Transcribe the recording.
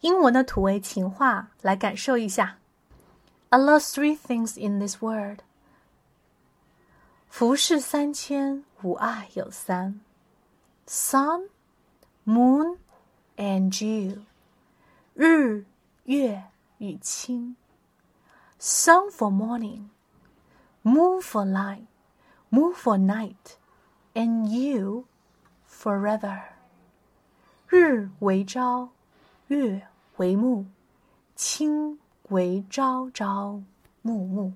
英文的土味情话来感受一下。I love three things in this world。浮世三千，吾爱有三：sun、moon and dew。日、月与卿。Sun for morning, moon for light, moon for night, and you forever。日为朝， 月为暮，清为朝朝暮暮。